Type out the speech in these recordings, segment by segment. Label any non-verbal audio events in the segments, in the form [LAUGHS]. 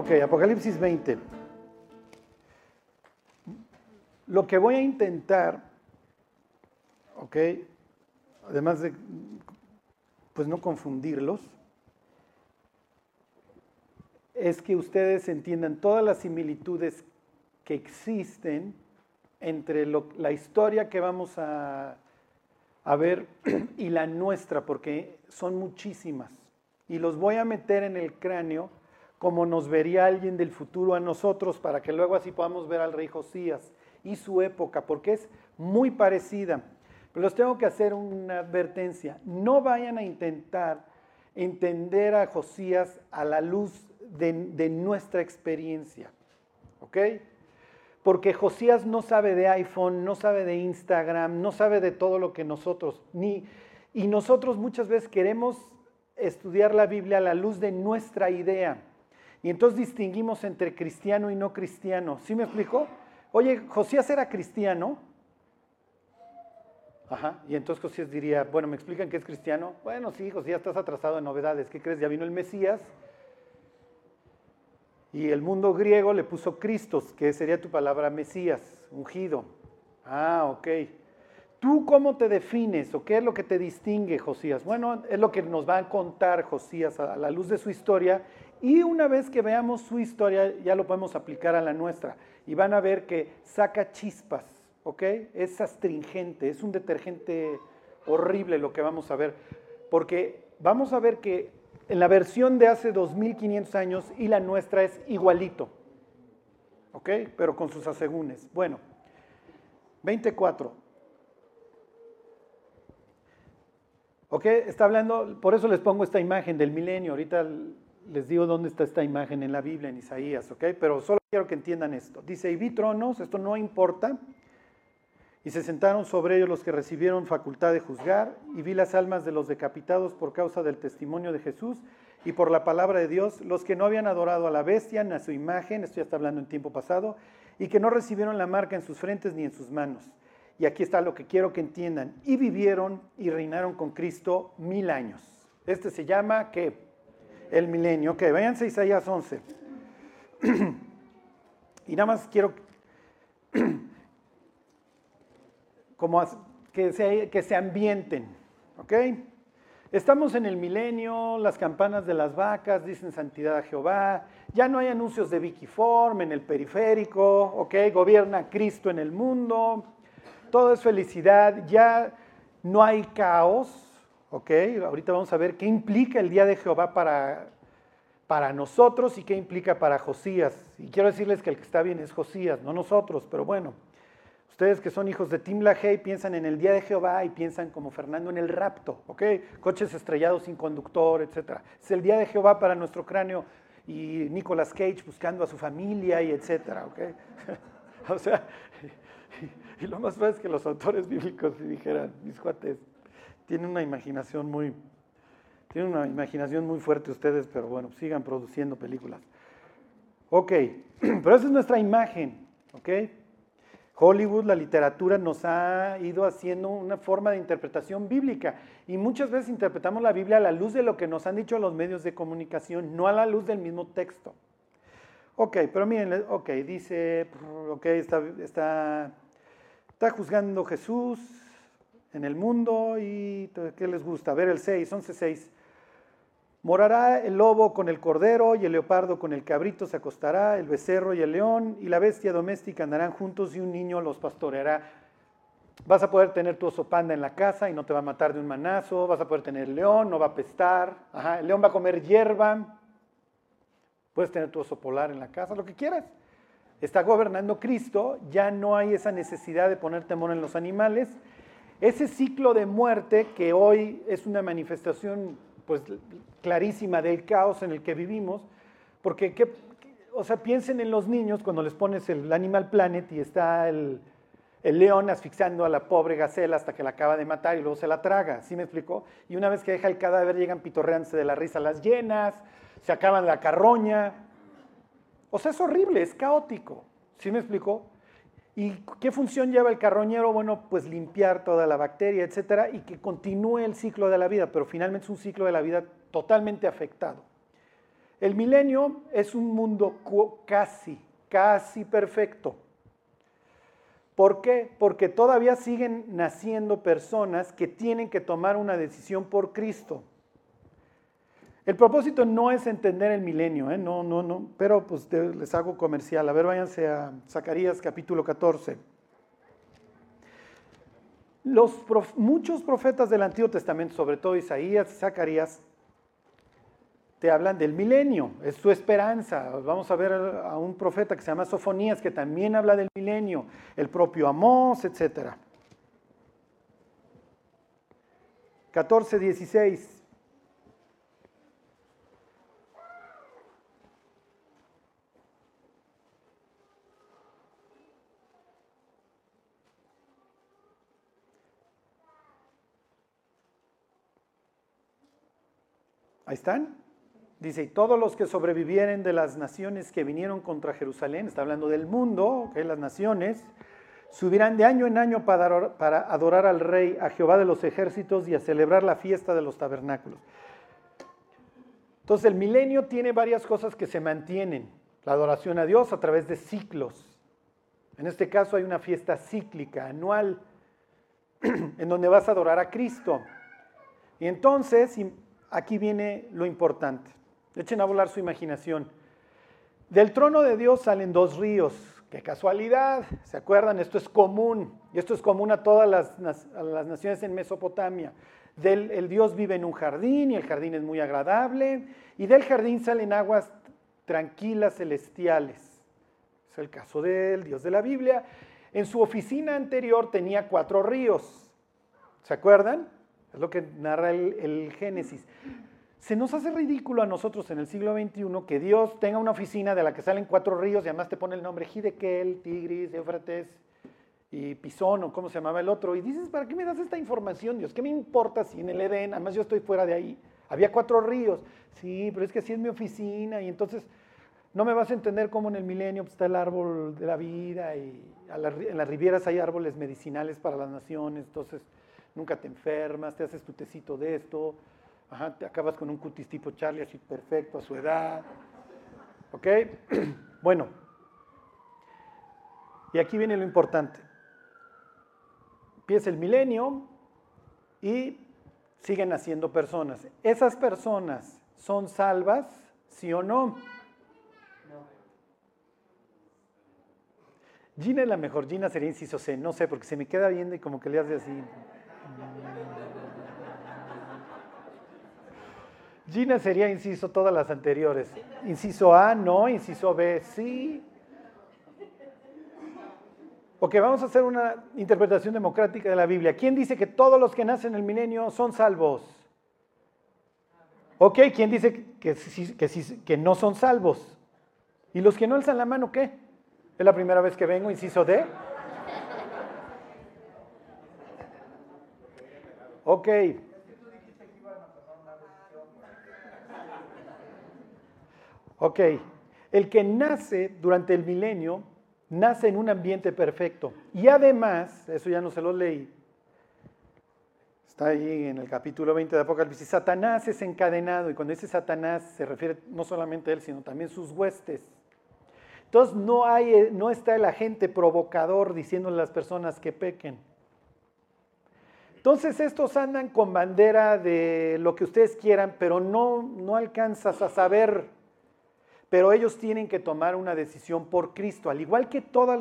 Ok, Apocalipsis 20. Lo que voy a intentar, ok, además de, pues no confundirlos, es que ustedes entiendan todas las similitudes que existen entre la historia que vamos a, a ver [CLEARS THROAT] y la nuestra, porque son muchísimas. Y los voy a meter en el cráneo como nos vería alguien del futuro a nosotros, para que luego así podamos ver al rey Josías y su época, porque es muy parecida. Pero les tengo que hacer una advertencia. No vayan a intentar entender a Josías a la luz de, de nuestra experiencia. ¿Ok? Porque Josías no sabe de iPhone, no sabe de Instagram, no sabe de todo lo que nosotros, ni, y nosotros muchas veces queremos estudiar la Biblia a la luz de nuestra idea. Y entonces distinguimos entre cristiano y no cristiano. ¿Sí me explico? Oye, Josías era cristiano. Ajá. Y entonces Josías diría, bueno, ¿me explican que es cristiano? Bueno, sí, Josías, estás atrasado en novedades. ¿Qué crees? Ya vino el Mesías. Y el mundo griego le puso Cristos, que sería tu palabra Mesías, ungido. Ah, ok. ¿Tú cómo te defines o qué es lo que te distingue Josías? Bueno, es lo que nos va a contar Josías a la luz de su historia y una vez que veamos su historia, ya lo podemos aplicar a la nuestra. Y van a ver que saca chispas, ¿ok? Es astringente, es un detergente horrible lo que vamos a ver. Porque vamos a ver que en la versión de hace 2500 años y la nuestra es igualito, ¿ok? Pero con sus asegúnes. Bueno, 24. ¿Ok? Está hablando, por eso les pongo esta imagen del milenio. Ahorita les digo dónde está esta imagen en la Biblia, en Isaías, ¿ok? Pero solo quiero que entiendan esto. Dice, y vi tronos, esto no importa, y se sentaron sobre ellos los que recibieron facultad de juzgar, y vi las almas de los decapitados por causa del testimonio de Jesús y por la palabra de Dios, los que no habían adorado a la bestia ni a su imagen, esto ya está hablando en tiempo pasado, y que no recibieron la marca en sus frentes ni en sus manos. Y aquí está lo que quiero que entiendan. Y vivieron y reinaron con Cristo mil años. Este se llama, ¿qué? El milenio. Ok, váyanse a Isaías 11. [CLEARS THROAT] y nada más quiero [CLEARS THROAT] como que se, que se ambienten. ¿Ok? Estamos en el milenio, las campanas de las vacas dicen santidad a Jehová, ya no hay anuncios de Wikiform en el periférico, ¿ok? Gobierna Cristo en el mundo, todo es felicidad, ya no hay caos, ¿ok? Ahorita vamos a ver qué implica el día de Jehová para, para nosotros y qué implica para Josías. Y quiero decirles que el que está bien es Josías, no nosotros, pero bueno. Ustedes que son hijos de Tim LaHaye piensan en el día de Jehová y piensan como Fernando en el rapto, ¿ok? Coches estrellados sin conductor, etc. Es el día de Jehová para nuestro cráneo y Nicolas Cage buscando a su familia y etcétera, ¿ok? [LAUGHS] o sea, y, lo más fácil es que los autores bíblicos dijeran, mis cuates, tienen una imaginación muy, tienen una imaginación muy fuerte ustedes, pero bueno, sigan produciendo películas. Ok, [CLEARS THROAT] pero esa es nuestra imagen, ¿ok? Hollywood, la literatura nos ha ido haciendo una forma de interpretación bíblica y muchas veces interpretamos la Biblia a la luz de lo que nos han dicho los medios de comunicación, no a la luz del mismo texto. Ok, pero miren, ok, dice, ok, está, está, está juzgando Jesús, en el mundo y ¿qué les gusta? Ver el 6, 11, 6. Morará el lobo con el cordero y el leopardo con el cabrito se acostará, el becerro y el león y la bestia doméstica andarán juntos y un niño los pastoreará. Vas a poder tener tu oso panda en la casa y no te va a matar de un manazo, vas a poder tener león, no va a pestar, el león va a comer hierba, puedes tener tu oso polar en la casa, lo que quieras. Está gobernando Cristo, ya no hay esa necesidad de poner temor en los animales, ese ciclo de muerte que hoy es una manifestación pues, clarísima del caos en el que vivimos, porque, o sea, piensen en los niños cuando les pones el Animal Planet y está el, león asfixiando a la pobre gacela hasta que la acaba de matar y luego se la traga, ¿sí me explicó? Y una vez que deja el cadáver llegan pitorreándose de la risa las llenas, se acaban la carroña. O sea, es horrible, es caótico, ¿sí me explicó? ¿Y qué función lleva el carroñero? Bueno, pues limpiar toda la bacteria, etcétera, y que continúe el ciclo de la vida, pero finalmente es un ciclo de la vida totalmente afectado. El milenio es un mundo casi, casi perfecto. ¿Por qué? Porque todavía siguen naciendo personas que tienen que tomar una decisión por Cristo. El propósito no es entender el milenio, ¿eh? no, no, no, pero pues les hago comercial. A ver, váyanse a Zacarías capítulo 14. Los muchos profetas del Antiguo Testamento, sobre todo Isaías y Zacarías, te hablan del milenio, es su esperanza. Vamos a ver a un profeta que se llama Sofonías, que también habla del milenio, el propio Amós, etc. 14, 16. Ahí están. Dice, y todos los que sobrevivieren de las naciones que vinieron contra Jerusalén, está hablando del mundo, que las naciones, subirán de año en año para, para adorar al Rey, a Jehová de los ejércitos y a celebrar la fiesta de los tabernáculos. Entonces el milenio tiene varias cosas que se mantienen. La adoración a Dios a través de ciclos. En este caso hay una fiesta cíclica, anual, [CLEARS THROAT] en donde vas a adorar a Cristo. Y entonces, aquí viene lo importante. Echen a volar su imaginación. Del trono de Dios salen dos ríos. Qué casualidad, ¿se acuerdan? Esto es común, y esto es común a todas las, naciones en Mesopotamia. Del, el Dios vive en un jardín y el jardín es muy agradable, y del jardín salen aguas tranquilas celestiales. Es el caso del Dios de la Biblia. En su oficina anterior tenía cuatro ríos. ¿Se acuerdan? Es lo que narra el, Génesis. Se nos hace ridículo a nosotros en el siglo XXI que Dios tenga una oficina de la que salen cuatro ríos y además te pone el nombre Hidekel, Tigris, Éufrates y Pisón o cómo se llamaba el otro. Y dices, ¿para qué me das esta información, Dios? ¿Qué me importa si en el Edén, además yo estoy fuera de ahí, había cuatro ríos? Sí, pero es que así es mi oficina y entonces no me vas a entender cómo en el milenio pues, está el árbol de la vida y en las rivieras hay árboles medicinales para las naciones, entonces nunca te enfermas, te haces tu tecito de esto Ajá, te acabas con un cutis tipo Charlie así perfecto a su edad. ¿Ok? [CLEARS THROAT] Bueno. Y aquí viene lo importante. Empieza el milenio y siguen naciendo personas. ¿Esas personas son salvas, sí o no? Gina es la mejor, Gina sería inciso C, no sé, porque se me queda viendo y como que le hace así. Gina sería inciso todas las anteriores. Inciso A, no. Inciso B, sí. Ok, vamos a hacer una interpretación democrática de la Biblia. ¿Quién dice que todos los que nacen en el milenio son salvos? Ok, ¿quién dice que, que, que no son salvos? ¿Y los que no alzan la mano qué? ¿Es la primera vez que vengo, inciso D? Ok, Ok, el que nace durante el milenio nace en un ambiente perfecto. Y además, eso ya no se lo leí, está ahí en el capítulo 20 de Apocalipsis, Satanás es encadenado, y cuando dice Satanás se refiere no solamente a él, sino también a sus huestes. Entonces no, hay, no está el agente provocador diciéndole a las personas que pequen. Entonces estos andan con bandera de lo que ustedes quieran, pero no, no alcanzas a saber pero ellos tienen que tomar una decisión por Cristo, al igual que todos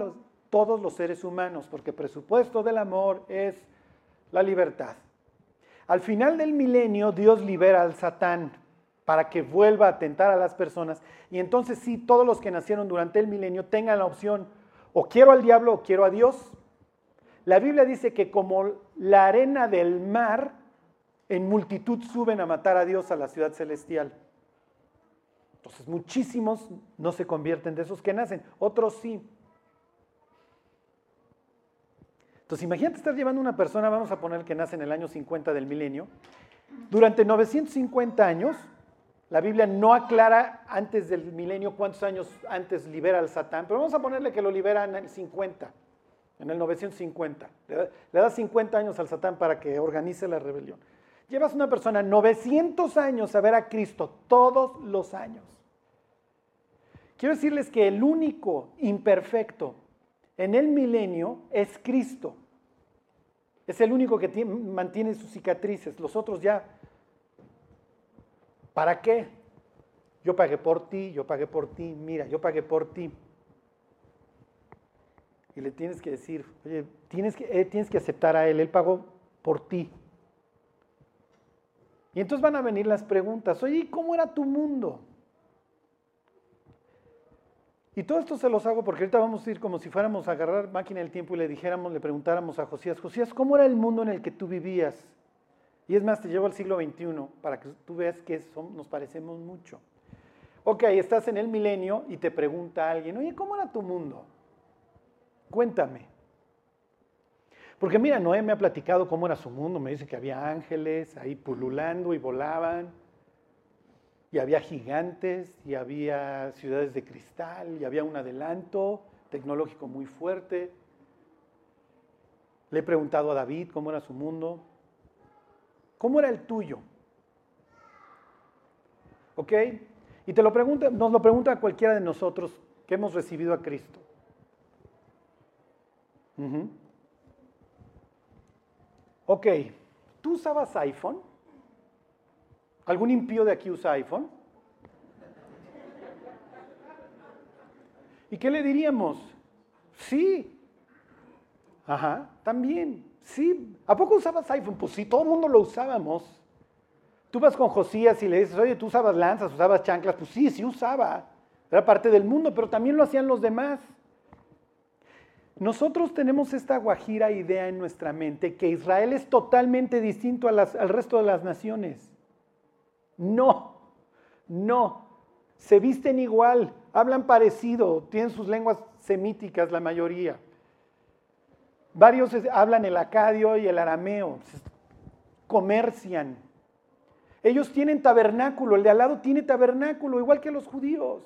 los, seres humanos, porque el presupuesto del amor es la libertad. Al final del milenio, Dios libera al Satán para que vuelva a atentar a las personas. Y entonces sí, todos los que nacieron durante el milenio tengan la opción, o quiero al diablo o quiero a Dios. La Biblia dice que como la arena del mar, en multitud suben a matar a Dios a la ciudad celestial. Entonces muchísimos no se convierten de esos que nacen, otros sí. Entonces imagínate estar llevando una persona, vamos a poner que nace en el año 50 del milenio, durante 950 años, la Biblia no aclara antes del milenio cuántos años antes libera al Satán, pero vamos a ponerle que lo libera en el 50, en el 950. Le da, le da 50 años al Satán para que organice la rebelión. Llevas una persona 900 años a ver a Cristo todos los años. Quiero decirles que el único imperfecto en el milenio es Cristo. Es el único que mantiene sus cicatrices. Los otros ya, ¿para qué? Yo pagué por ti, yo pagué por ti, mira, yo pagué por ti. Y le tienes que decir, oye, tienes que, eh, tienes que aceptar a Él, Él pagó por ti. Y entonces van a venir las preguntas, oye, ¿cómo era tu mundo? Y todo esto se los hago porque ahorita vamos a ir como si fuéramos a agarrar máquina del tiempo y le dijéramos, le preguntáramos a Josías, Josías, ¿cómo era el mundo en el que tú vivías? Y es más, te llevo al siglo XXI para que tú veas que nos parecemos mucho. Ok, estás en el milenio y te pregunta alguien, oye, ¿cómo era tu mundo? Cuéntame. Porque mira, Noé me ha platicado cómo era su mundo, me dice que había ángeles ahí pululando y volaban y había gigantes, y había ciudades de cristal, y había un adelanto tecnológico muy fuerte. Le he preguntado a David cómo era su mundo. ¿Cómo era el tuyo? ¿Ok? Y te lo pregunta, nos lo pregunta cualquiera de nosotros que hemos recibido a Cristo. Ok, ¿tú usabas iPhone? ¿Algún impío de aquí usa iPhone? ¿Y qué le diríamos? Sí. Ajá, también. Sí. ¿A poco usabas iPhone? Pues sí, todo el mundo lo usábamos. Tú vas con Josías y le dices, oye, tú usabas lanzas, usabas chanclas. Pues sí, sí usaba. Era parte del mundo, pero también lo hacían los demás. Nosotros tenemos esta guajira idea en nuestra mente que Israel es totalmente distinto al resto de las naciones. No, no. Se visten igual, hablan parecido, tienen sus lenguas semíticas la mayoría. Varios hablan el acadio y el arameo, comercian. Ellos tienen tabernáculo, el de al lado tiene tabernáculo, igual que los judíos.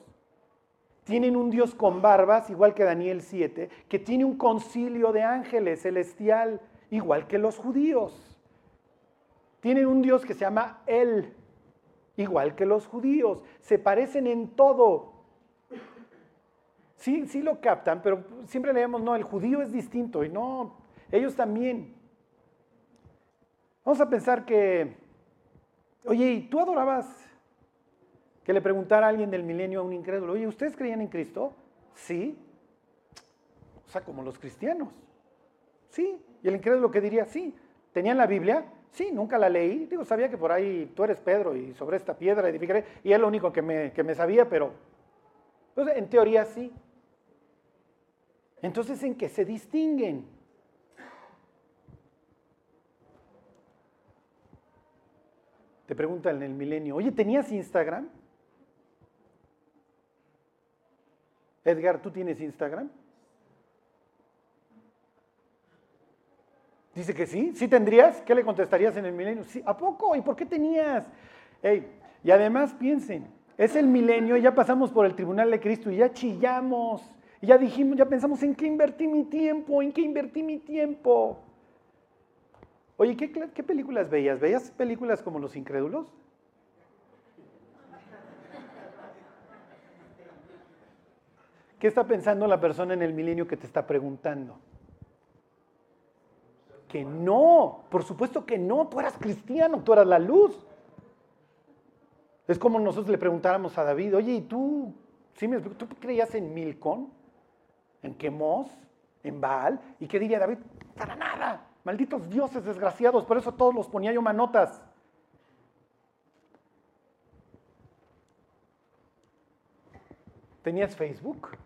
Tienen un Dios con barbas, igual que Daniel 7, que tiene un concilio de ángeles celestial, igual que los judíos. Tienen un Dios que se llama El, igual que los judíos, se parecen en todo. Sí, sí lo captan, pero siempre leemos, no, el judío es distinto y no, ellos también. Vamos a pensar que, oye, ¿y tú adorabas que le preguntara a alguien del milenio a un incrédulo, oye, ¿ustedes creían en Cristo? Sí. O sea, como los cristianos. Sí. Y el incrédulo que diría, sí. ¿Tenían la Biblia? Sí, nunca la leí. Digo, sabía que por ahí tú eres Pedro y sobre esta piedra edificaré. Y es lo único que me, que me sabía, pero pues, en teoría sí. Entonces, ¿en qué se distinguen? Te preguntan en el milenio, oye, ¿tenías Instagram? Edgar, ¿tú tienes Instagram? Dice que sí, sí tendrías. ¿Qué le contestarías en el milenio? Sí, ¿a poco? ¿Y por qué tenías? y además piensen, es el milenio, ya pasamos por el tribunal de Cristo y ya chillamos. Y ya dijimos, ya pensamos en qué invertí mi tiempo, en qué invertí mi tiempo. Oye, ¿qué, qué películas veías? ¿Veías películas como Los Incrédulos? ¿Qué está pensando la persona en el milenio que te está preguntando? que no, por supuesto que no, tú eras cristiano, tú eras la luz. Es como nosotros le preguntáramos a David, oye, ¿y tú, ¿sí ¿tú creías en Milcon? ¿En Quemos? ¿En Baal? ¿Y qué diría David? Para nada, malditos dioses desgraciados, por eso todos los ponía yo manotas. ¿Tenías Facebook?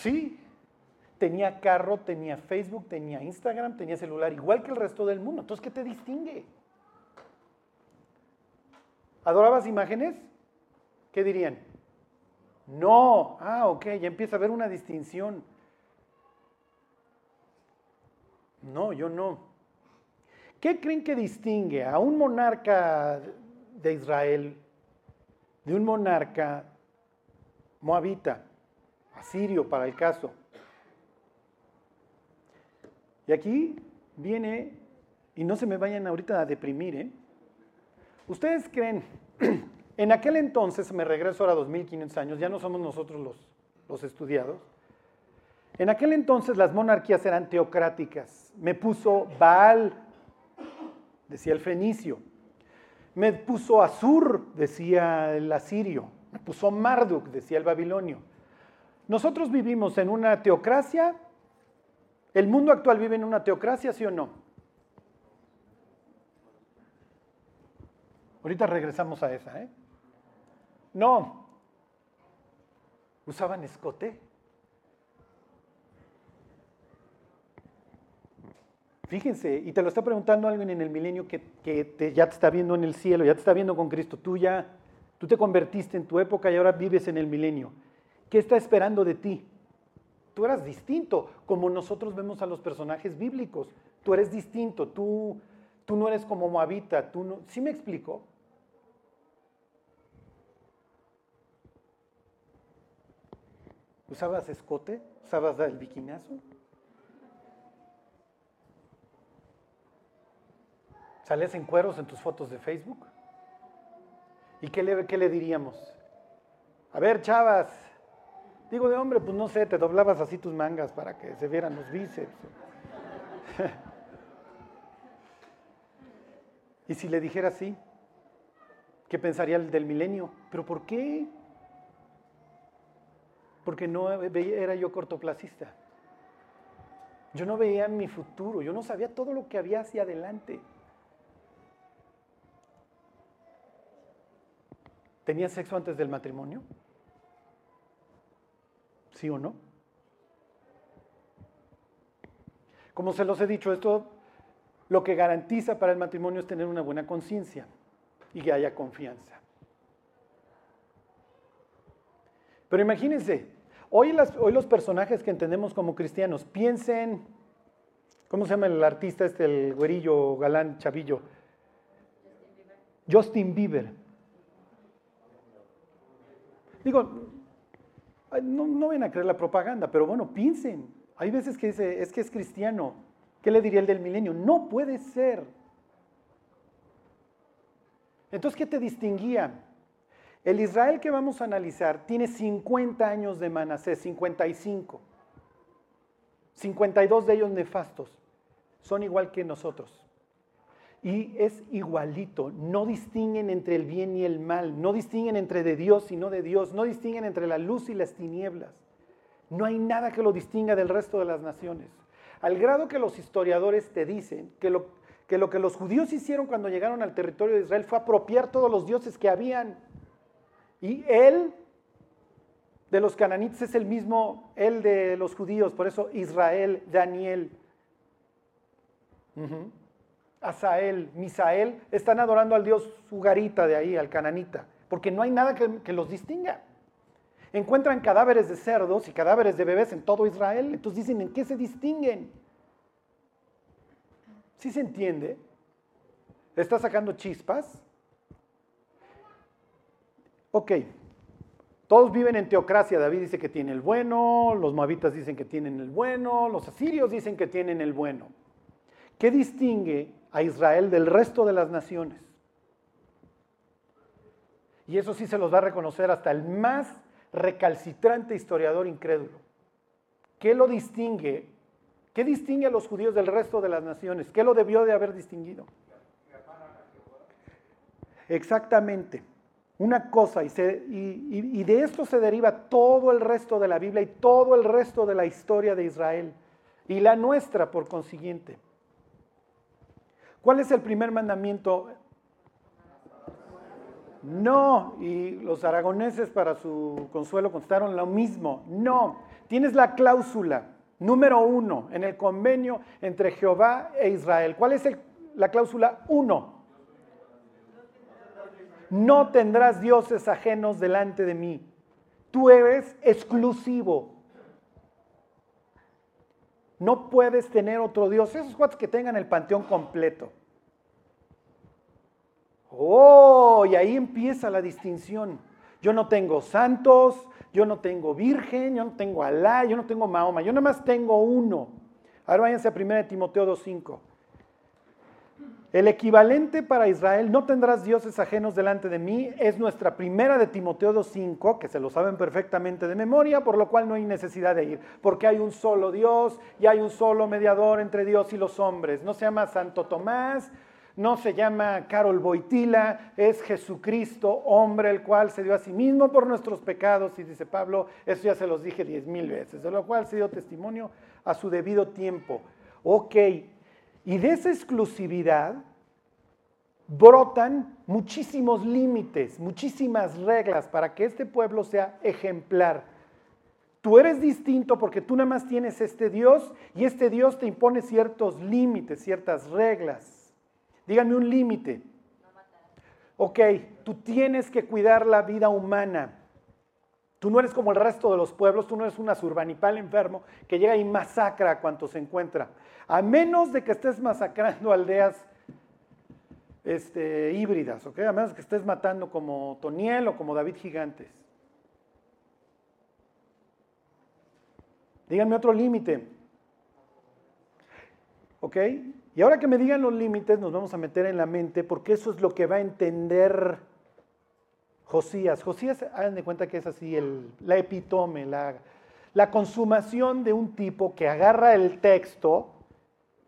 Sí, tenía carro, tenía Facebook, tenía Instagram, tenía celular, igual que el resto del mundo. Entonces, ¿qué te distingue? ¿Adorabas imágenes? ¿Qué dirían? No. Ah, ok, ya empieza a haber una distinción. No, yo no. ¿Qué creen que distingue a un monarca de Israel de un monarca moabita, asirio para el caso? Y aquí viene, y no se me vayan ahorita a deprimir, ¿eh? ¿Ustedes creen [CLEARS THROAT] En aquel entonces, me regreso ahora a 2500 años, ya no somos nosotros los, los estudiados. En aquel entonces las monarquías eran teocráticas. Me puso Baal, decía el fenicio. Me puso Azur, decía el asirio. Me puso Marduk, decía el babilonio. Nosotros vivimos en una teocracia. ¿El mundo actual vive en una teocracia, sí o no? Ahorita regresamos a esa, ¿eh? No. Usaban escote. Fíjense, y te lo está preguntando alguien en el milenio que, ya te está viendo en el cielo, ya te está viendo con Cristo. Tú ya, tú te convertiste en tu época y ahora vives en el milenio. ¿Qué está esperando de ti? Tú eras distinto, como nosotros vemos a los personajes bíblicos. Tú eres distinto, tú, tú no eres como Moabita, tú no... ¿Sí me explico? ¿Usabas escote? ¿Usabas el biquinazo? ¿Sales en cueros en tus fotos de Facebook? ¿Y qué le, qué le diríamos? A ver, chavas, digo de hombre, pues no sé, te doblabas así tus mangas para que se vieran los bíceps. [LAUGHS] y si le dijera así, ¿qué pensaría el del milenio? ¿Pero por qué? Porque no era yo cortoplacista. Yo no veía mi futuro, yo no sabía todo lo que había hacia adelante. ¿Tenía sexo antes del matrimonio? ¿Sí o no? Como se los he dicho, esto lo que garantiza para el matrimonio es tener una buena conciencia y que haya confianza. Pero imagínense, hoy, los personajes que entendemos como cristianos, piensen, ¿cómo se llama el artista este, el güerillo galán chavillo? Justin Bieber. Digo, no, ven a creer la propaganda, pero bueno, piensen. Hay veces que dice, es que es cristiano. ¿Qué le diría el del milenio? No puede ser. Entonces, ¿qué te distinguía? El Israel que vamos a analizar tiene 50 años de Manasés, 55. 52 de ellos nefastos. Son igual que nosotros. Y es igualito, no distinguen entre el bien y el mal, no distinguen entre de Dios y no de Dios, no distinguen entre la luz y las tinieblas. No hay nada que lo distinga del resto de las naciones. Al grado que los historiadores te dicen que lo que, lo que los judíos hicieron cuando llegaron al territorio de Israel fue apropiar todos los dioses que habían. Y él de los cananitas es el mismo, él de los judíos, por eso Israel, Daniel. Asael, Misael, están adorando al dios Sugarita de ahí, al cananita, porque no hay nada que, los distinga. Encuentran cadáveres de cerdos y cadáveres de bebés en todo Israel, entonces dicen, ¿en qué se distinguen? ¿Sí se entiende? ¿Está sacando chispas? Ok, todos viven en teocracia. David dice que tiene el bueno, los moabitas dicen que tienen el bueno, los asirios dicen que tienen el bueno. ¿Qué distingue a Israel del resto de las naciones. Y eso sí se los va a reconocer hasta el más recalcitrante historiador incrédulo. ¿Qué lo distingue? ¿Qué distingue a los judíos del resto de las naciones? ¿Qué lo debió de haber distinguido? Exactamente. Una cosa, y, y, de esto se deriva todo el resto de la Biblia y todo el resto de la historia de Israel. Y la nuestra, por consiguiente. ¿Cuál es el primer mandamiento? No, y los aragoneses para su consuelo contestaron lo mismo. No, tienes la cláusula número uno en el convenio entre Jehová e Israel. ¿Cuál es la cláusula uno? No tendrás dioses ajenos delante de mí. Tú eres exclusivo. No puedes tener otro Dios. Esos cuates que tengan el panteón completo. Oh, y ahí empieza la distinción. Yo no tengo santos, yo no tengo virgen, yo no tengo Alá, yo no tengo Mahoma, yo nada más tengo uno. Ahora váyanse a 1 Timoteo 2.5. El equivalente para Israel, no tendrás dioses ajenos delante de mí, es nuestra primera de Timoteo 2.5, que se lo saben perfectamente de memoria, por lo cual no hay necesidad de ir, porque hay un solo Dios y hay un solo mediador entre Dios y los hombres. No se llama Santo Tomás, no se llama Carol Boitila, es Jesucristo, hombre, el cual se dio a sí mismo por nuestros pecados, y dice Pablo, eso ya se los dije diez mil veces, de lo cual se dio testimonio a su debido tiempo. Ok, y de esa exclusividad brotan muchísimos límites, muchísimas reglas para que este pueblo sea ejemplar. Tú eres distinto porque tú nada más tienes este Dios y este Dios te impone ciertos límites, ciertas reglas. Díganme un límite. Ok, tú tienes que cuidar la vida humana. Tú no eres como el resto de los pueblos, tú no eres un azurbanipal enfermo que llega y masacra a cuanto se encuentra. A menos de que estés masacrando [LAUGHS] aldeas este, híbridas, ¿ok? A menos que estés matando como Toniel o como David Gigantes. Díganme otro límite. ¿Ok? Y ahora que me digan los límites, nos vamos a meter en la mente, porque eso es lo que va a entender Josías. Josías, hagan de cuenta que es así, el, la epitome, la, la consumación de un tipo que agarra el texto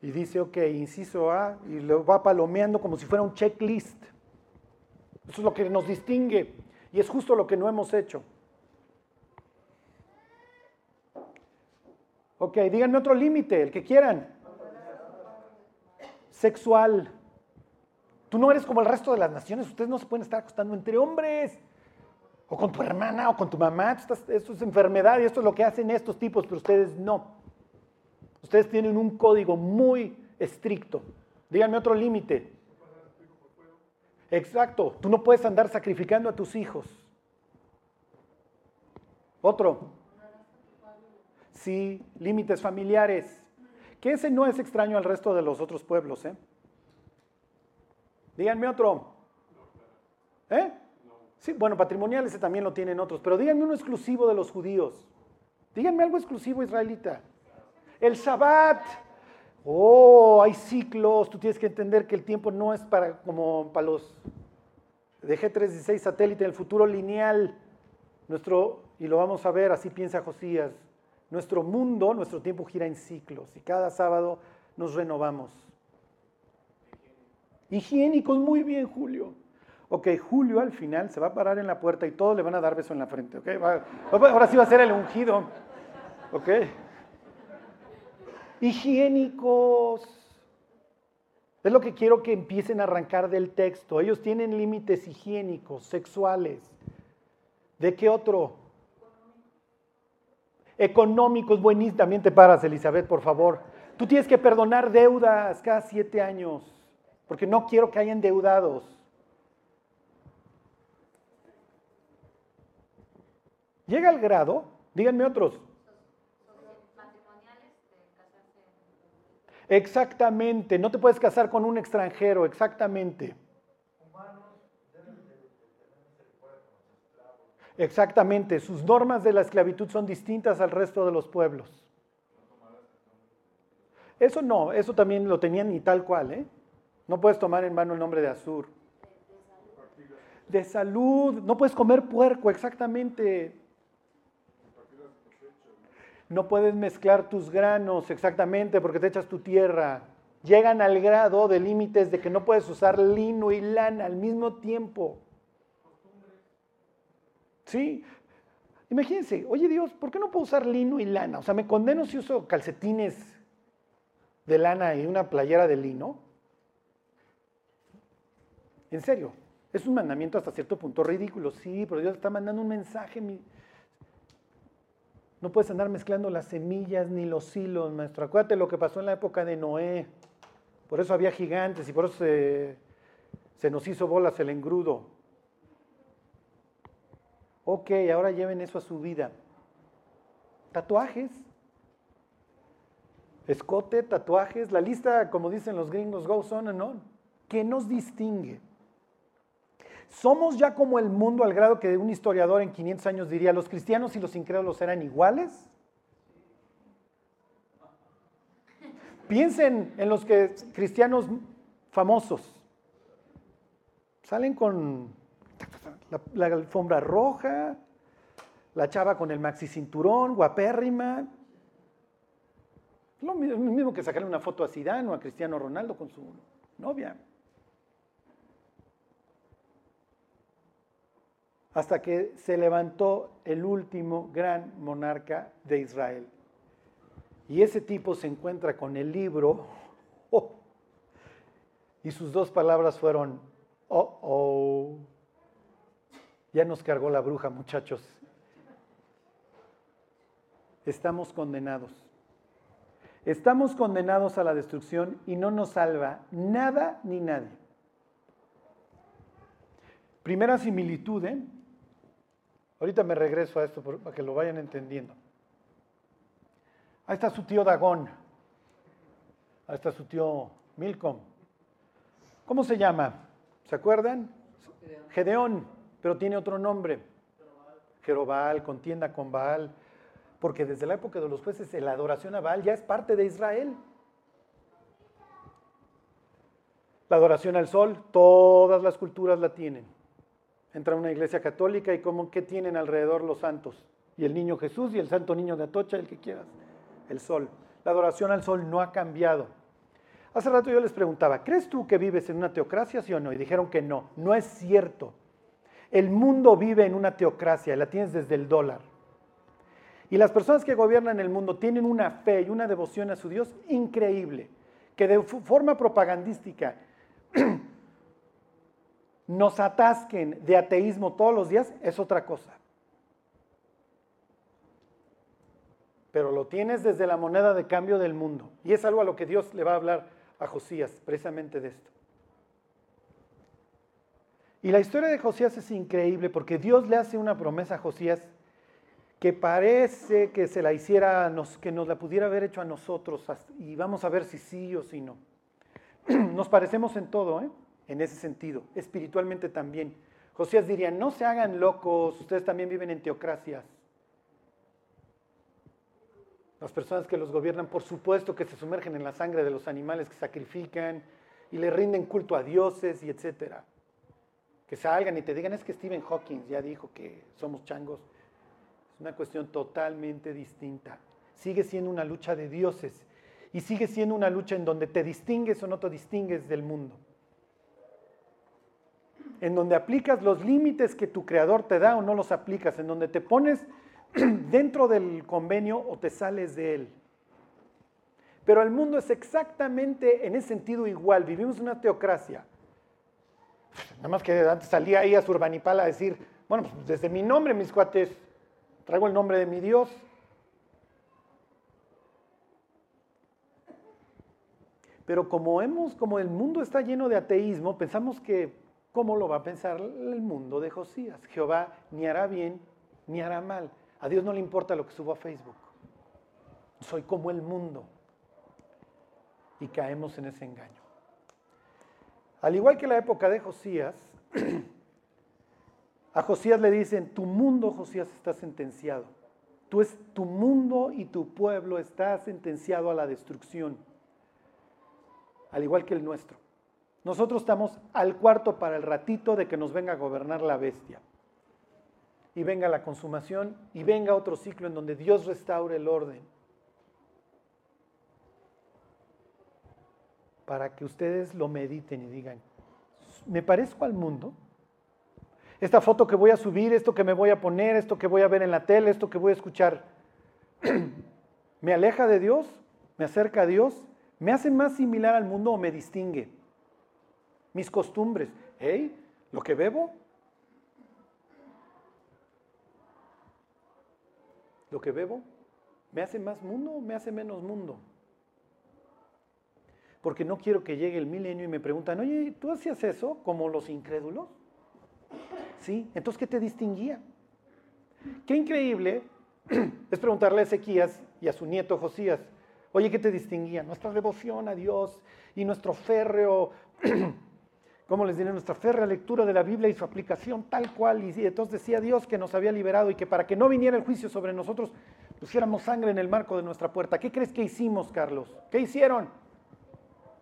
y dice, ok, inciso A, y lo va palomeando como si fuera un checklist. Eso es lo que nos distingue y es justo lo que no hemos hecho. Ok, díganme otro límite, el que quieran. Sexual. Tú no eres como el resto de las naciones, ustedes no se pueden estar acostando entre hombres. O con tu hermana o con tu mamá. Esto es enfermedad y esto es lo que hacen estos tipos, pero ustedes no. Ustedes tienen un código muy estricto. Díganme otro límite. Exacto, tú no puedes andar sacrificando a tus hijos. Otro. Sí, límites familiares. Que ese no es extraño al resto de los otros pueblos. ¿eh? Díganme otro. ¿Eh? Sí, bueno, patrimonial ese también lo tienen otros, pero díganme uno exclusivo de los judíos. Díganme algo exclusivo israelita. El Shabbat. Oh, hay ciclos. Tú tienes que entender que el tiempo no es para como para los de G316 satélite, el futuro lineal. Nuestro, y lo vamos a ver, así piensa Josías. Nuestro mundo, nuestro tiempo gira en ciclos y cada sábado nos renovamos. Higiénicos, muy bien, Julio. Ok, Julio al final se va a parar en la puerta y todos le van a dar beso en la frente. Okay, ahora sí va a ser el ungido. Ok higiénicos. Es lo que quiero que empiecen a arrancar del texto. Ellos tienen límites higiénicos, sexuales. ¿De qué otro? Económicos, buenísimos. También te paras, Elizabeth, por favor. Tú tienes que perdonar deudas cada siete años, porque no quiero que hayan endeudados. Llega al grado, díganme otros, Exactamente, no te puedes casar con un extranjero, exactamente. Exactamente, sus normas de la esclavitud son distintas al resto de los pueblos. Eso no, eso también lo tenían y tal cual, ¿eh? No puedes tomar en vano el nombre de Azur. De salud, no puedes comer puerco, exactamente. No puedes mezclar tus granos exactamente porque te echas tu tierra. Llegan al grado de límites de que no puedes usar lino y lana al mismo tiempo. ¿Sí? Imagínense, oye Dios, ¿por qué no puedo usar lino y lana? O sea, me condeno si uso calcetines de lana y una playera de lino. En serio, es un mandamiento hasta cierto punto ridículo, sí, pero Dios está mandando un mensaje. No puedes andar mezclando las semillas ni los hilos, maestro. Acuérdate lo que pasó en la época de Noé. Por eso había gigantes y por eso se, nos hizo bolas el engrudo. Ok, ahora lleven eso a su vida. Tatuajes. Escote, tatuajes. La lista, como dicen los gringos, goes on and on. ¿Qué nos distingue? ¿Somos ya como el mundo al grado que un historiador en 500 años diría, los cristianos y los incrédulos eran iguales? Piensen en los que cristianos famosos. Salen con la, alfombra roja, la chava con el maxi cinturón, guapérrima. Lo mismo que sacarle una foto a Zidane o a Cristiano Ronaldo con su novia. Hasta que se levantó el último gran monarca de Israel. Y ese tipo se encuentra con el libro [LAUGHS] oh, y sus dos palabras fueron, oh, oh, ya nos cargó la bruja muchachos. Estamos condenados. Estamos condenados a la destrucción y no nos salva nada ni nadie. Primera similitud, ¿eh? Ahorita me regreso a esto para que lo vayan entendiendo. Ahí está su tío Dagón. Ahí está su tío Milcom. ¿Cómo se llama? ¿Se acuerdan? Gedeón, pero tiene otro nombre. Jerobal, contienda con Baal. Porque desde la época de los jueces la adoración a Baal ya es parte de Israel. La adoración al sol, todas las culturas la tienen. Entra a una iglesia católica y como ¿qué tienen alrededor los santos? Y el niño Jesús y el santo niño de Atocha, el que quieras el sol. La adoración al sol no ha cambiado. Hace rato yo les preguntaba, ¿crees tú que vives en una teocracia, sí o no? Y dijeron que no, no es cierto. El mundo vive en una teocracia, la tienes desde el dólar. Y las personas que gobiernan el mundo tienen una fe y una devoción a su Dios increíble, que de forma propagandística [CLEARS THROAT] nos atasquen de ateísmo todos los días es otra cosa. pero lo tienes desde la moneda de cambio del mundo. Y es algo a lo que Dios le va a hablar a Josías, precisamente de esto. Y la historia de Josías es increíble porque Dios le hace una promesa a Josías que parece que se la hiciera, que nos la pudiera haber hecho a nosotros y vamos a ver si sí o si no. [CLEARS THROAT] Nos parecemos en todo, ¿eh? En ese sentido, espiritualmente también. Josías diría, no se hagan locos, ustedes también viven en teocracias. Las personas que los gobiernan, por supuesto que se sumergen en la sangre de los animales que sacrifican y le rinden culto a dioses y etcétera. Que salgan y te digan, es que Stephen Hawking ya dijo que somos changos. Es una cuestión totalmente distinta. Sigue siendo una lucha de dioses y sigue siendo una lucha en donde te distingues o no te distingues del mundo. En donde aplicas los límites que tu creador te da o no los aplicas, en donde te pones [CLEARS THROAT] dentro del convenio o te sales de él. Pero el mundo es exactamente en ese sentido igual. Vivimos una teocracia. Nada más que antes salía ahí a Surbanipal a decir, bueno, pues desde mi nombre, mis cuates, traigo el nombre de mi Dios. Pero como hemos, como el mundo está lleno de ateísmo, pensamos que, ¿cómo lo va a pensar el mundo de Josías? Jehová ni hará bien ni hará mal. A Dios no le importa lo que subo a Facebook. Soy como el mundo. Y caemos en ese engaño. Al igual que la época de Josías, [CLEARS THROAT] a Josías le dicen, tu mundo, Josías, está sentenciado. Tú es, tu mundo y tu pueblo está sentenciado a la destrucción, al igual que el nuestro. Nosotros estamos al cuarto para el ratito de que nos venga a gobernar la bestia y venga la consumación y venga otro ciclo en donde Dios restaure el orden. Para que ustedes lo mediten y digan, ¿me parezco al mundo? Esta foto que voy a subir, esto que me voy a poner, esto que voy a ver en la tele, esto que voy a escuchar, [CLEARS THROAT] ¿me aleja de Dios? ¿Me acerca a Dios? ¿Me hace más similar al mundo o me distingue? Mis costumbres, ¿hey? ¿Lo que bebo? lo que bebo, ¿me hace más mundo o me hace menos mundo? Porque no quiero que llegue el milenio y me preguntan, oye, ¿tú hacías eso como los incrédulos? Sí, entonces, ¿qué te distinguía? Qué increíble [CLEARS THROAT] es preguntarle a Ezequías y a su nieto Josías, oye, ¿qué te distinguía? Nuestra devoción a Dios y nuestro férreo [CLEARS THROAT] ¿cómo les diré? Nuestra férrea lectura de la Biblia y su aplicación tal cual. Y entonces decía Dios que nos había liberado y que para que no viniera el juicio sobre nosotros, pusiéramos sangre en el marco de nuestra puerta. ¿Qué crees que hicimos, Carlos? ¿Qué hicieron?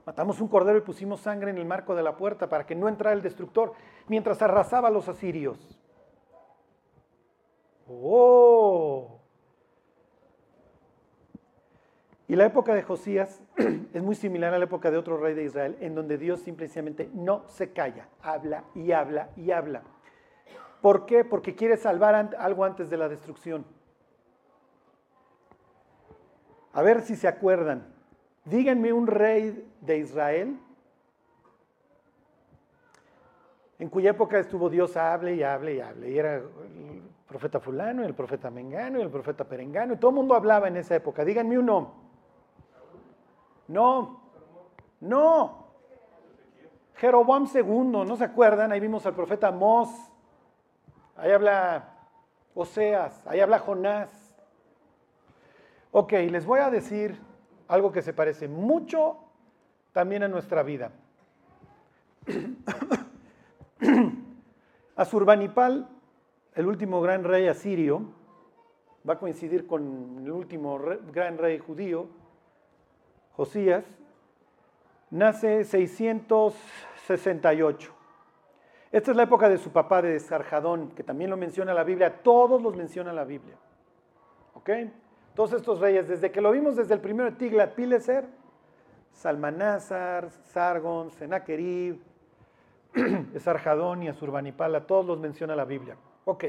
Matamos un cordero y pusimos sangre en el marco de la puerta para que no entrara el destructor mientras arrasaba a los asirios. ¡Oh! Y la época de Josías [CLEARS THROAT] es muy similar a la época de otro rey de Israel, en donde Dios simplemente no se calla, habla y habla y habla. ¿Por qué? Porque quiere salvar algo antes de la destrucción. A ver si se acuerdan. Díganme un rey de Israel en cuya época estuvo Dios hable y hable y hable. Y era el profeta fulano, y el profeta mengano, y el profeta perengano, y todo el mundo hablaba en esa época. Díganme uno. No, no. Jeroboam II, ¿no se acuerdan? Ahí vimos al profeta Mos. Ahí habla Oseas, ahí habla Jonás. Ok, les voy a decir algo que se parece mucho también a nuestra vida. [COUGHS] Asurbanipal, el último gran rey asirio, va a coincidir con el último gran rey judío, Josías, nace 668. Esta es la época de su papá de Sarjadón, que también lo menciona la Biblia, todos los menciona la Biblia. ¿Ok? Todos estos reyes, desde que lo vimos desde el primero Tiglat Pileser, Salmanázar, Sargon, Senaquerib, [CLEARS THROAT] Sarjadón y Asurbanipala, todos los menciona la Biblia. Ok,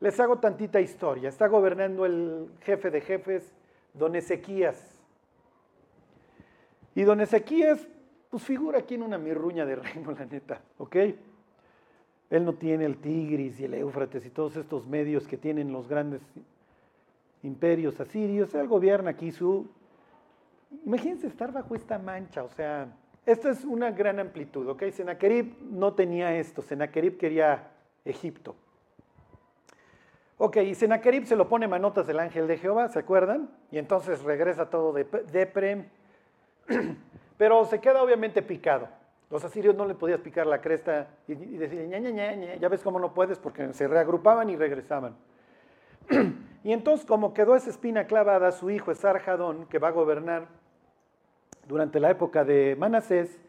les hago tantita historia. Está gobernando el jefe de jefes, don Ezequías. Y don Ezequías, pues figura aquí en una mirruña de reino, la neta, ¿ok? Él no tiene el Tigris y el Éufrates y todos estos medios que tienen los grandes imperios asirios. Él gobierna aquí su... Imagínense estar bajo esta mancha, o sea, esto es una gran amplitud, ¿ok? Senaquerib no tenía esto, Senaquerib quería Egipto. Ok, y Senaquerib se lo pone manotas del ángel de Jehová, ¿se acuerdan? Y entonces regresa todo de Deprem [CLEARS THROAT] Pero se queda obviamente picado. Los asirios no le podías picar la cresta y, decir, ña, ña, ña, ya ves cómo no puedes, porque se reagrupaban y regresaban. [CLEARS THROAT] y entonces, como quedó esa espina clavada, su hijo Esarjadón, que va a gobernar durante la época de Manasés,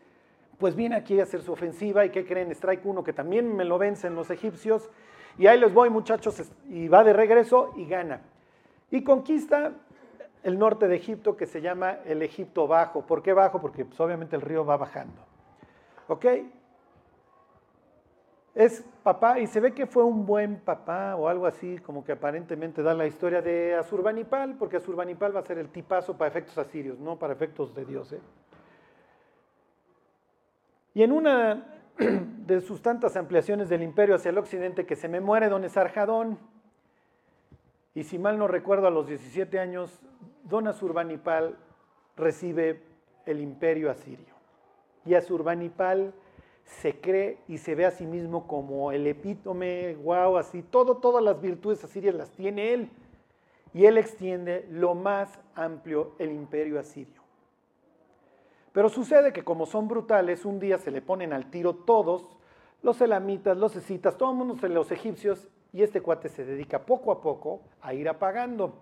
pues viene aquí a hacer su ofensiva y ¿qué creen? Strike uno, que también me lo vencen los egipcios, y ahí les voy muchachos, y va de regreso y gana. Y conquista el norte de Egipto que se llama el Egipto Bajo. ¿Por qué bajo? Porque pues, obviamente el río va bajando. ¿Ok? Es papá, y se ve que fue un buen papá o algo así, como que aparentemente da la historia de Asurbanipal, porque Asurbanipal va a ser el tipazo para efectos asirios, no para efectos de Dios. ¿eh? Y en una [CLEARS THROAT] de sus tantas ampliaciones del imperio hacia el occidente que se me muere don Esarjadón, y si mal no recuerdo, a los 17 años Don Asurbanipal recibe el imperio asirio. Y Asurbanipal se cree y se ve a sí mismo como el epítome, wow, así, todas las virtudes asirias las tiene él. Y él extiende lo más amplio el imperio asirio. Pero sucede que como son brutales, un día se le ponen al tiro todos, los elamitas, los escitas, todo el mundo, los egipcios, y este cuate se dedica poco a poco a ir apagando.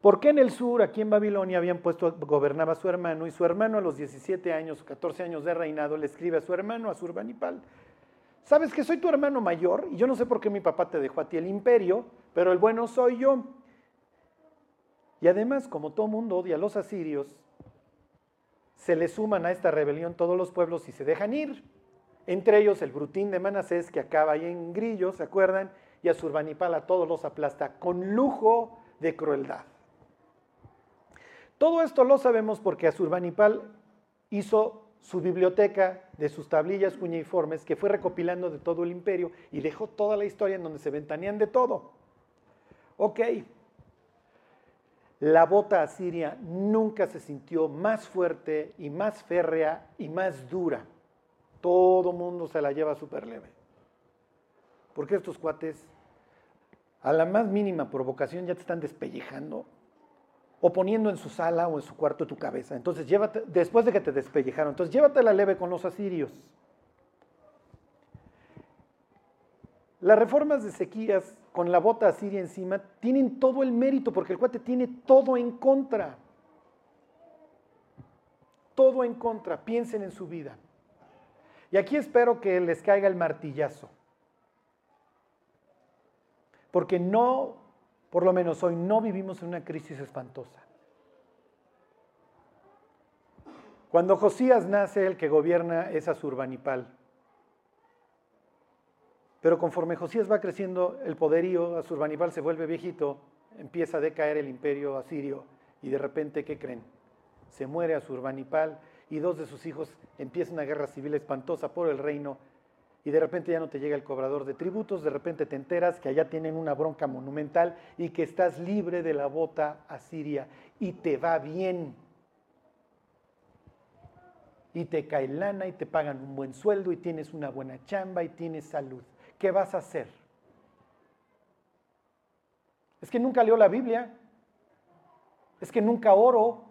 ¿Por qué en el sur, aquí en Babilonia, habían puesto, gobernaba su hermano, y su hermano a los 17 años, 14 años de reinado, le escribe a su hermano, a Surbanipal, sabes que soy tu hermano mayor, y yo no sé por qué mi papá te dejó a ti el imperio, pero el bueno soy yo. Y además, como todo mundo odia a los asirios, se le suman a esta rebelión todos los pueblos y se dejan ir. Entre ellos el Brutín de Manasés, que acaba ahí en Grillo, ¿se acuerdan? Y a Surbanipal a todos los aplasta con lujo de crueldad. Todo esto lo sabemos porque Asurbanipal hizo su biblioteca de sus tablillas cuñiformes que fue recopilando de todo el imperio y dejó toda la historia en donde se ventanean de todo. Ok, la bota asiria nunca se sintió más fuerte y más férrea y más dura. Todo mundo se la lleva súper leve. Porque estos cuates, a la más mínima provocación, ya te están despellejando o poniendo en su sala o en su cuarto tu cabeza. Entonces, llévate, después de que te despellejaron, entonces llévatela leve con los asirios. Las reformas de sequías con la bota asiria encima tienen todo el mérito porque el cuate tiene todo en contra. todo en contra, piensen en su vida. Y aquí espero que les caiga el martillazo. Porque no, por lo menos hoy, no vivimos en una crisis espantosa. Cuando Josías nace, el que gobierna es Azurbanipal. Pero conforme Josías va creciendo el poderío, Azurbanipal se vuelve viejito, empieza a decaer el imperio asirio y de repente, ¿qué creen? Se muere Azurbanipal y dos de sus hijos empiezan una guerra civil espantosa por el reino y de repente ya no te llega el cobrador de tributos, de repente te enteras que allá tienen una bronca monumental y que estás libre de la bota asiria y te va bien. Y te cae lana y te pagan un buen sueldo y tienes una buena chamba y tienes salud. ¿Qué vas a hacer? Es que nunca leo la Biblia. Es que nunca oro.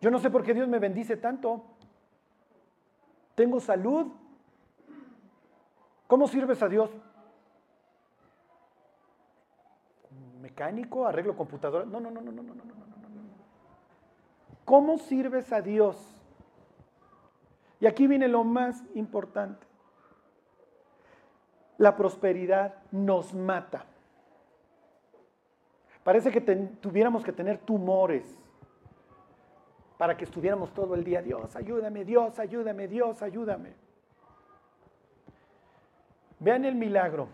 Yo no sé por qué Dios me bendice tanto. Tengo salud. ¿Cómo sirves a Dios? ¿Mecánico? ¿Arreglo computadora? No, no, no, no, no, no, no, no, no. ¿Cómo sirves a Dios? Y aquí viene lo más importante. La prosperidad nos mata. Parece que tuviéramos que tener tumores para que estuviéramos todo el día, Dios, ayúdame, Dios, ayúdame, Dios, ayúdame. Vean el milagro.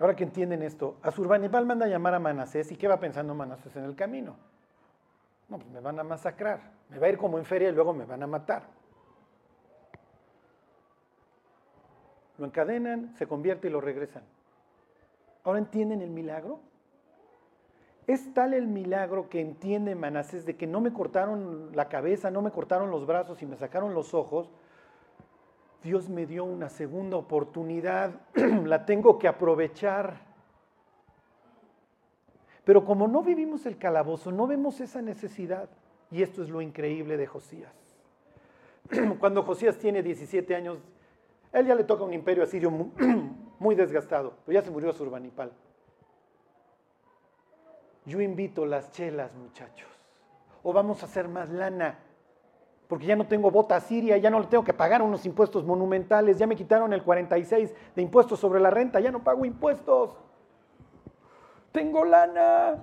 Ahora que entienden esto, Azurbanipal manda a llamar a Manasés y ¿qué va pensando Manasés en el camino? No, pues me van a masacrar, me va a ir como en feria y luego me van a matar. Lo encadenan, se convierte y lo regresan. ¿Ahora entienden el milagro? Es tal el milagro que entiende Manasés de que no me cortaron la cabeza, no me cortaron los brazos y me sacaron los ojos. Dios me dio una segunda oportunidad, [CLEARS THROAT] la tengo que aprovechar. Pero como no vivimos el calabozo, no vemos esa necesidad. Y esto es lo increíble de Josías. [CLEARS THROAT] Cuando Josías tiene 17 años, él ya le toca un imperio asirio [CLEARS THROAT] muy desgastado, pero ya se murió Surbanipal. Yo invito las chelas, muchachos. O vamos a hacer más lana, porque ya no tengo bota siria, ya no le tengo que pagar unos impuestos monumentales, ya me quitaron el 46 de impuestos sobre la renta, ya no pago impuestos. Tengo lana.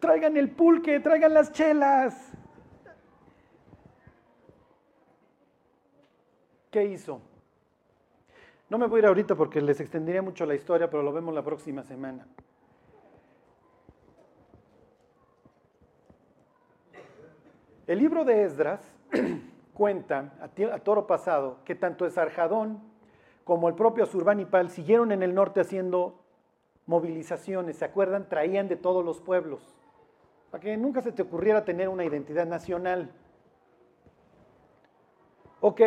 Traigan el pulque, traigan las chelas. ¿Qué hizo? No me voy a ir ahorita porque les extendería mucho la historia, pero lo vemos la próxima semana. El libro de Esdras [CLEARS THROAT] cuenta a, toro pasado que tanto Esarjadón como el propio Asurbanipal siguieron en el norte haciendo movilizaciones, ¿se acuerdan? Traían de todos los pueblos, para que nunca se te ocurriera tener una identidad nacional. Ok,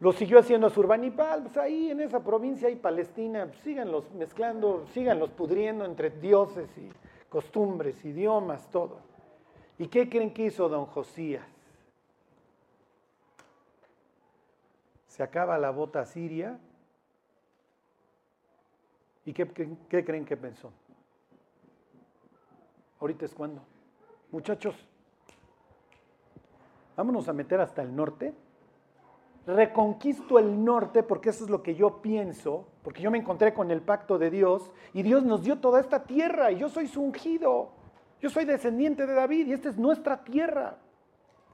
lo siguió haciendo Surbanipal, pues ahí en esa provincia hay Palestina, pues síganlos mezclando, síganlos pudriendo entre dioses y costumbres, idiomas, todo. ¿Y qué creen que hizo don Josías? Se acaba la bota siria. ¿Y qué, qué creen que pensó? Ahorita es cuando. Muchachos, vámonos a meter hasta el norte reconquisto el norte, porque eso es lo que yo pienso, porque yo me encontré con el pacto de Dios y Dios nos dio toda esta tierra y yo soy su ungido, yo soy descendiente de David y esta es nuestra tierra.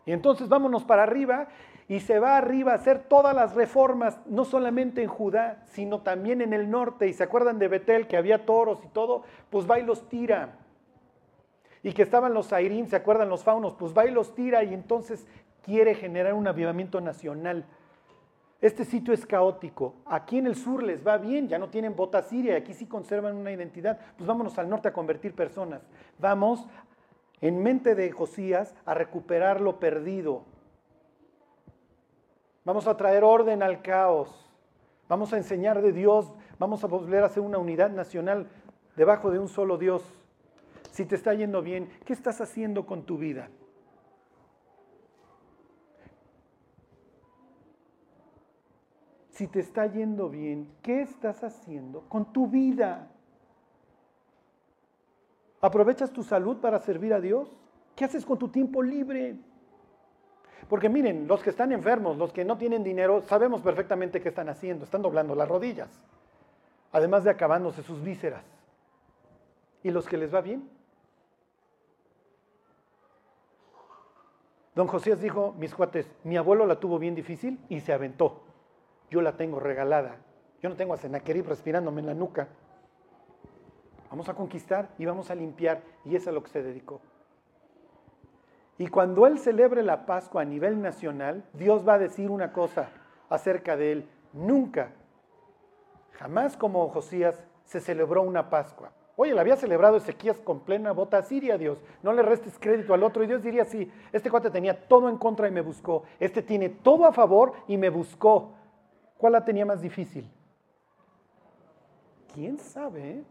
Y entonces vámonos para arriba y se va arriba a hacer todas las reformas, no solamente en Judá, sino también en el norte. Y se acuerdan de Betel, que había toros y todo, pues va y los tira. Y que estaban los Airín, ¿se acuerdan los faunos? Pues va y los tira y entonces quiere generar un avivamiento nacional. Este sitio es caótico. Aquí en el sur les va bien, ya no tienen bota siria aquí sí conservan una identidad. Pues vámonos al norte a convertir personas. Vamos en mente de Josías a recuperar lo perdido. Vamos a traer orden al caos. Vamos a enseñar de Dios. Vamos a volver a hacer una unidad nacional debajo de un solo Dios. Si te está yendo bien, ¿qué estás haciendo con tu vida? Si te está yendo bien, ¿qué estás haciendo con tu vida? ¿Aprovechas tu salud para servir a Dios? ¿Qué haces con tu tiempo libre? Porque miren, los que están enfermos, los que no tienen dinero, sabemos perfectamente qué están haciendo. Están doblando las rodillas, además de acabándose sus vísceras. ¿Y los que les va bien? Don Josías dijo, mis cuates, mi abuelo la tuvo bien difícil y se aventó. Yo la tengo regalada. Yo no tengo a Senaquerib respirándome en la nuca. Vamos a conquistar y vamos a limpiar. Y es a lo que se dedicó. Y cuando Él celebre la Pascua a nivel nacional, Dios va a decir una cosa acerca de Él. Nunca, jamás como Josías, se celebró una Pascua. Oye, la había celebrado Ezequías con plena bota siria, Dios. No le restes crédito al otro. Y Dios diría así, este cuate tenía todo en contra y me buscó. Este tiene todo a favor y me buscó. ¿Cuál la tenía más difícil? ¿Quién sabe?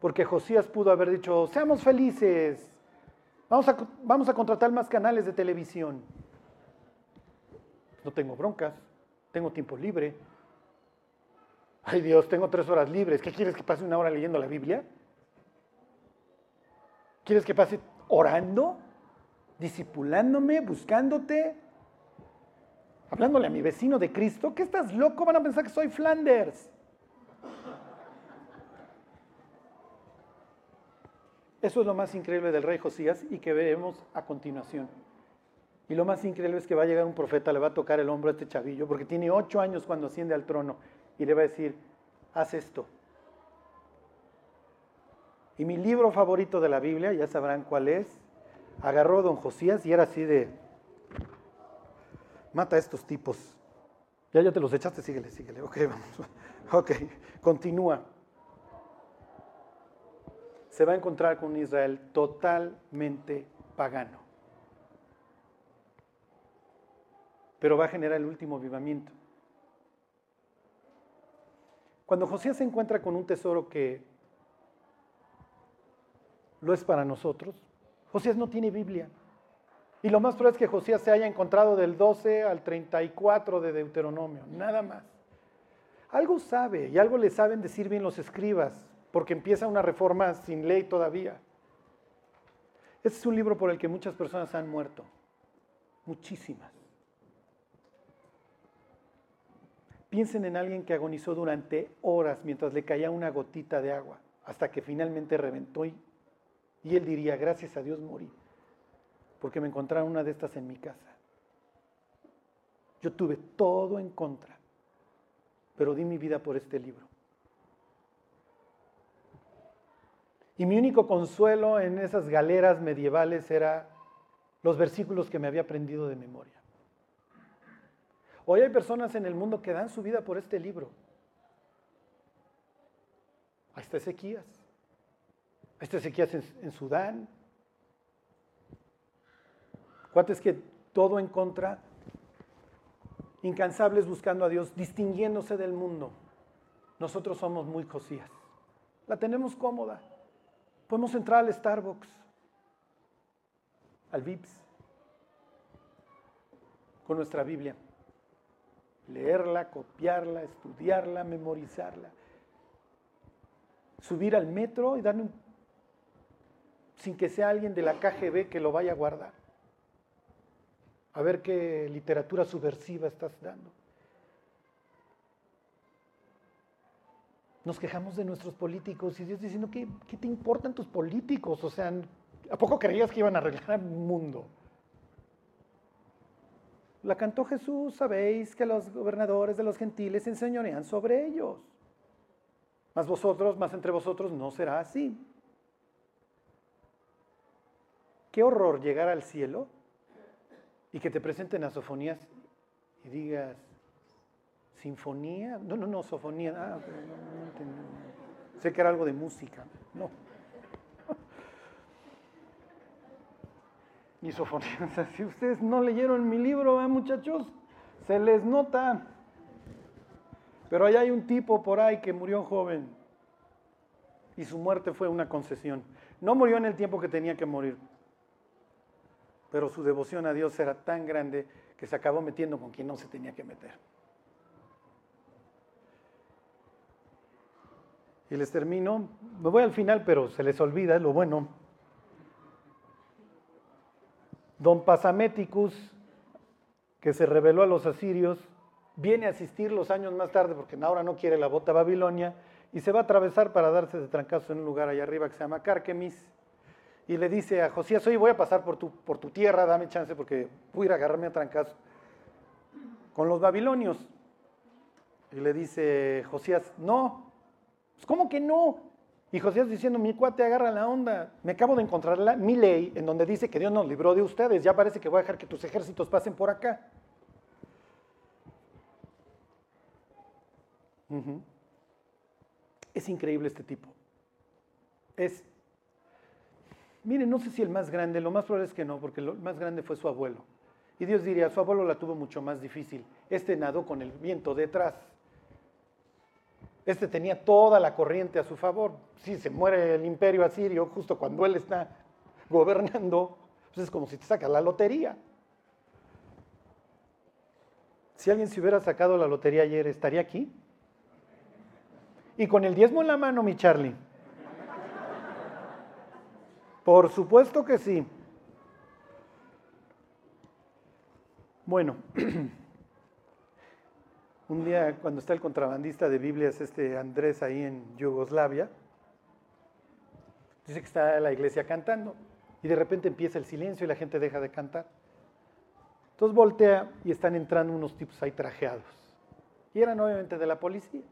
Porque Josías pudo haber dicho, seamos felices, Vamos a, vamos a contratar más canales de televisión. No tengo broncas, tengo tiempo libre. Ay Dios, tengo tres horas libres. ¿Qué quieres que pase una hora leyendo la Biblia? ¿Quieres que pase orando? ¿Disipulándome? ¿Buscándote? Hablándole a mi vecino de Cristo. ¿Qué estás loco? Van a pensar que soy Flanders. Eso es lo más increíble del rey Josías y que veremos a continuación. Y lo más increíble es que va a llegar un profeta, le va a tocar el hombro a este chavillo, porque tiene ocho años cuando asciende al trono, y le va a decir, haz esto. Y mi libro favorito de la Biblia, ya sabrán cuál es, agarró a don Josías y era así de, mata a estos tipos. Ya, ya te los echaste, síguele, síguele. Ok, vamos. [LAUGHS] Ok, continúa se va a encontrar con un Israel totalmente pagano. Pero va a generar el último avivamiento. Cuando Josías se encuentra con un tesoro que lo es para nosotros, Josías no tiene Biblia. Y lo más probable es que Josías se haya encontrado del 12 al 34 de Deuteronomio, nada más. Algo sabe y algo le saben decir bien los escribas porque empieza una reforma sin ley todavía. Este es un libro por el que muchas personas han muerto, muchísimas. Piensen en alguien que agonizó durante horas mientras le caía una gotita de agua, hasta que finalmente reventó y, y él diría, gracias a Dios morí, porque me encontraron una de estas en mi casa. Yo tuve todo en contra, pero di mi vida por este libro. Y mi único consuelo en esas galeras medievales era los versículos que me había aprendido de memoria. Hoy hay personas en el mundo que dan su vida por este libro. Ahí está Ezequías. Ahí está Ezequías en, en Sudán. Cuates que todo en contra, incansables buscando a Dios, distinguiéndose del mundo. Nosotros somos muy cosías. La tenemos cómoda. Podemos entrar al Starbucks, al VIPS, con nuestra Biblia. Leerla, copiarla, estudiarla, memorizarla. Subir al metro y darle un... sin que sea alguien de la KGB que lo vaya a guardar. A ver qué literatura subversiva estás dando. nos quejamos de nuestros políticos y Dios diciendo, ¿qué, ¿qué, te importan tus políticos? O sea, ¿a poco creías que iban a arreglar el mundo? La cantó Jesús, sabéis que los gobernadores de los gentiles enseñorean sobre ellos. Mas vosotros, más entre vosotros, no será así. Qué horror llegar al cielo y que te presenten a sofonías y digas, ¿Sinfonía? No, no, no, sofonía. Ah, sé que era algo de música. No. [LAUGHS] Y sofonía. si ustedes no leyeron mi libro, ¿eh, muchachos, se les nota. Pero ahí hay un tipo por ahí que murió joven. Y su muerte fue una concesión. No murió en el tiempo que tenía que morir. Pero su devoción a Dios era tan grande que se acabó metiendo con quien no se tenía que meter. Y les termino, me voy al final, pero se les olvida, lo bueno. Don Pasaméticus, que se reveló a los asirios, viene a asistir los años más tarde, porque ahora no quiere la bota Babilonia, y se va a atravesar para darse de trancazo en un lugar allá arriba que se llama Carquemis, y le dice a Josías, oye, voy a pasar por tu, por tu tierra, dame chance porque voy a ir a agarrarme a trancazo con los babilonios. Y le dice Josías, no, pues, ¿cómo que no? Y Josías diciendo, mi cuate agarra la onda, me acabo de encontrar la, mi ley en donde dice que Dios nos libró de ustedes, ya parece que voy a dejar que tus ejércitos pasen por acá. Es increíble este tipo. Es, miren, no sé si el más grande, lo más probable es que no, porque el más grande fue su abuelo. Y Dios diría, su abuelo la tuvo mucho más difícil. Este nadó con el viento detrás. Este tenía toda la corriente a su favor. Si se muere el imperio asirio justo cuando él está gobernando, pues es como si te saca la lotería. Si alguien se hubiera sacado la lotería ayer, ¿estaría aquí? Y con el diezmo en la mano, mi Charlie. Por supuesto que sí. Bueno, [CLEARS THROAT] un día cuando está el contrabandista de Biblias, este Andrés ahí en Yugoslavia, dice que está la iglesia cantando y de repente empieza el silencio y la gente deja de cantar. Entonces voltea y están entrando unos tipos ahí trajeados. Y eran obviamente de la policía,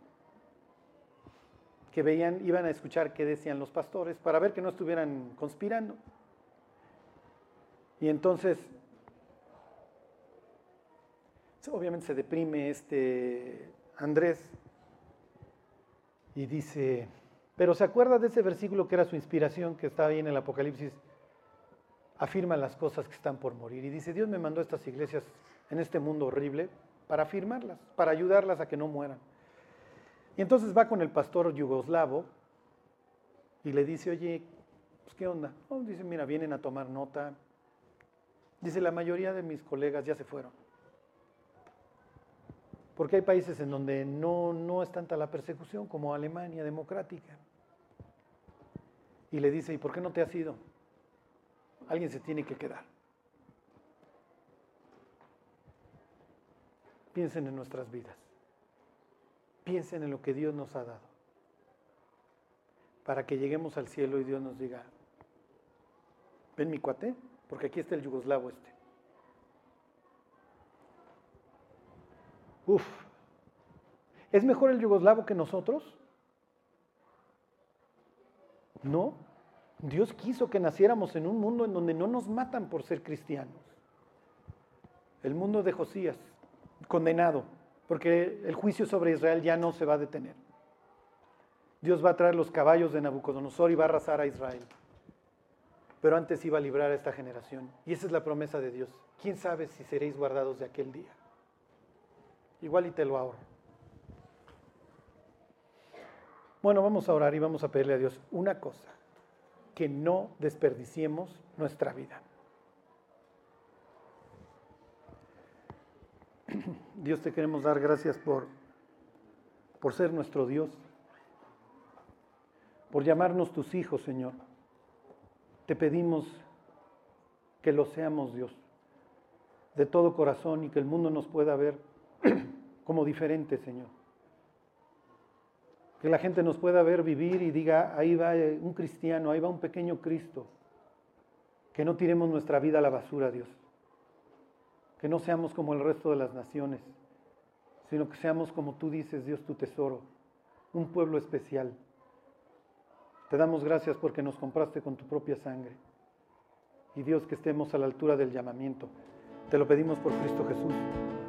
que veían, iban a escuchar qué decían los pastores para ver que no estuvieran conspirando. Y entonces Obviamente se deprime este Andrés y dice, pero ¿se acuerda de ese versículo que era su inspiración, que está ahí en el Apocalipsis? Afirma las cosas que están por morir. Y dice, Dios me mandó a estas iglesias en este mundo horrible para afirmarlas, para ayudarlas a que no mueran. Y entonces va con el pastor yugoslavo y le dice, oye, pues ¿qué onda? Oh, dice, mira, vienen a tomar nota. Dice, la mayoría de mis colegas ya se fueron. Porque hay países en donde no, no es tanta la persecución como Alemania democrática. Y le dice, ¿y por qué no te has ido? Alguien se tiene que quedar. Piensen en nuestras vidas. Piensen en lo que Dios nos ha dado. Para que lleguemos al cielo y Dios nos diga, ven mi cuate, porque aquí está el yugoslavo este. Uf. ¿Es mejor el yugoslavo que nosotros? No. Dios quiso que naciéramos en un mundo en donde no nos matan por ser cristianos. El mundo de Josías, condenado, porque el juicio sobre Israel ya no se va a detener. Dios va a traer los caballos de Nabucodonosor y va a arrasar a Israel. Pero antes iba a librar a esta generación. Y esa es la promesa de Dios. ¿Quién sabe si seréis guardados de aquel día? Igual y te lo ahorro. Bueno, vamos a orar y vamos a pedirle a Dios una cosa, que no desperdiciemos nuestra vida. [CLEARS THROAT] Dios te queremos dar gracias por, por ser nuestro Dios, por llamarnos tus hijos, Señor. Te pedimos que lo seamos, Dios, de todo corazón y que el mundo nos pueda ver [CLEARS THROAT] como diferente, Señor. Que la gente nos pueda ver vivir y diga, ahí va un cristiano, ahí va un pequeño Cristo. Que no tiremos nuestra vida a la basura, Dios. Que no seamos como el resto de las naciones, sino que seamos como tú dices, Dios, tu tesoro, un pueblo especial. Te damos gracias porque nos compraste con tu propia sangre. Y Dios, que estemos a la altura del llamamiento. Te lo pedimos por Cristo Jesús.